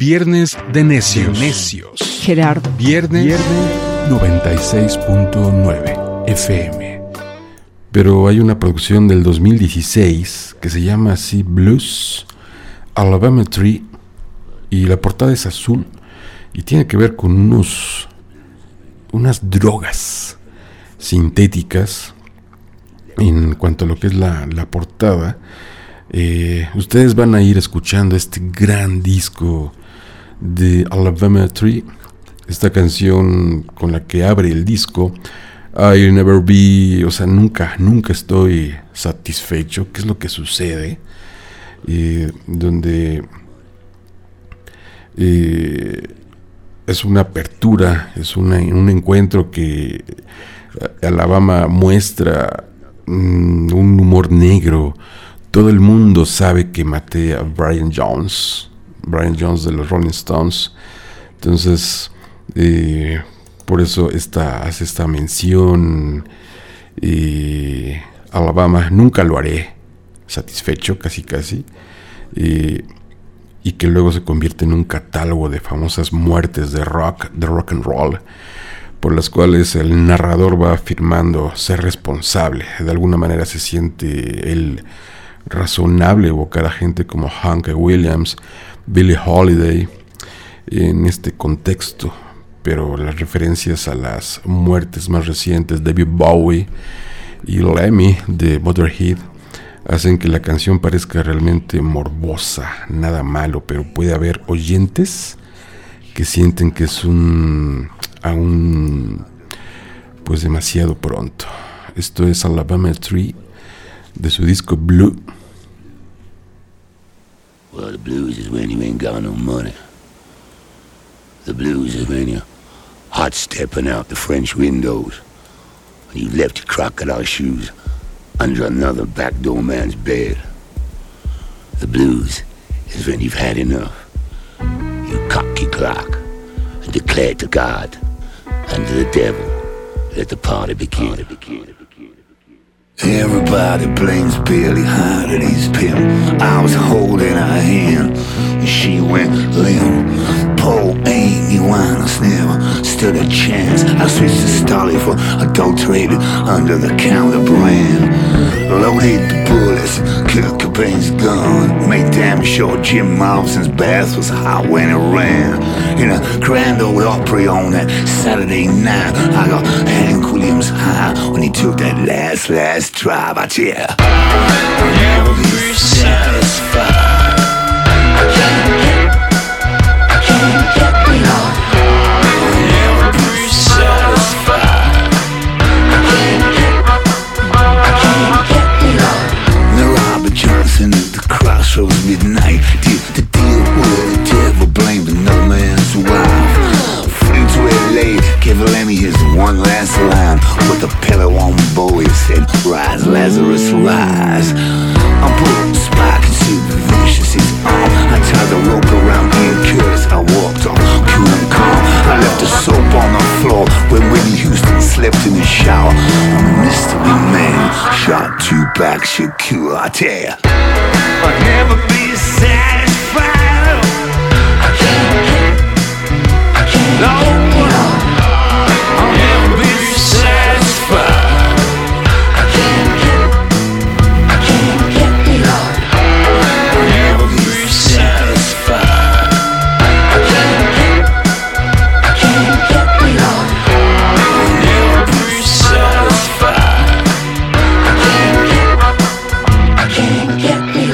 Viernes de Necios. Necios. Gerardo. Viernes, Viernes 96.9 FM. Pero hay una producción del 2016 que se llama así Blues Alabama Tree y la portada es azul y tiene que ver con unos unas drogas sintéticas en cuanto a lo que es la, la portada eh, ustedes van a ir escuchando este gran disco de Alabama Tree, esta canción con la que abre el disco. I never be, o sea, nunca, nunca estoy satisfecho. ¿Qué es lo que sucede? Eh, donde eh, es una apertura, es una, un encuentro que Alabama muestra mm, un humor negro, todo el mundo sabe que maté a Brian Jones, Brian Jones de los Rolling Stones. Entonces, eh, por eso esta, hace esta mención. Eh, Alabama, nunca lo haré satisfecho, casi casi. Y que luego se convierte en un catálogo de famosas muertes de rock, de rock and roll, por las cuales el narrador va afirmando ser responsable. De alguna manera se siente él razonable evocar a gente como Hank Williams, Billie Holiday en este contexto, pero las referencias a las muertes más recientes, David Bowie y Lemmy de Motorhead, hacen que la canción parezca realmente morbosa, nada malo, pero puede haber oyentes que sienten que es un aún pues demasiado pronto. Esto es Alabama Tree de su disco Blue. Well, the blues is when you ain't got no money. The blues is when you're hot stepping out the French windows. And you left your crocodile shoes under another backdoor man's bed. The blues is when you've had enough. You cock your clock and declare to God and to the devil, let the party begin. Party begin. Everybody blames Billy Hart and his pimp. I was holding her hand and she went limp. Poor Amy Winehouse never stood a chance. I switched to Stolly for adulterated under the counter brand. Cobain's gun. Made damn sure Jim Morrison's bath was hot when it ran. In a grand old Opry on that Saturday night, I got Hank Williams high when he took that last, last drive. I tell ya, midnight did the deal with the devil blamed another man's wife. Flew to LA, gave Lemmy his one last line with a pillow on Bowie said, Rise, Lazarus, rise. I put spike and Sid Vicious his arm. I tied the rope around Ian Curtis. I walked on cool and calm. I left the soap on the floor where Whitney Houston slept in the shower. A mystery man shot two back Shakur. I tell ya, I'll never be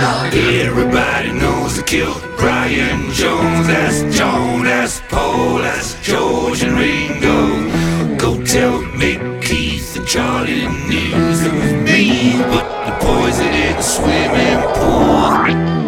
Everybody knows the kill Brian Jones. That's John, that's Paul, that's George and Ringo. Go tell Mick, Keith, and Charlie the news. Was me, but the poison in the swimming pool.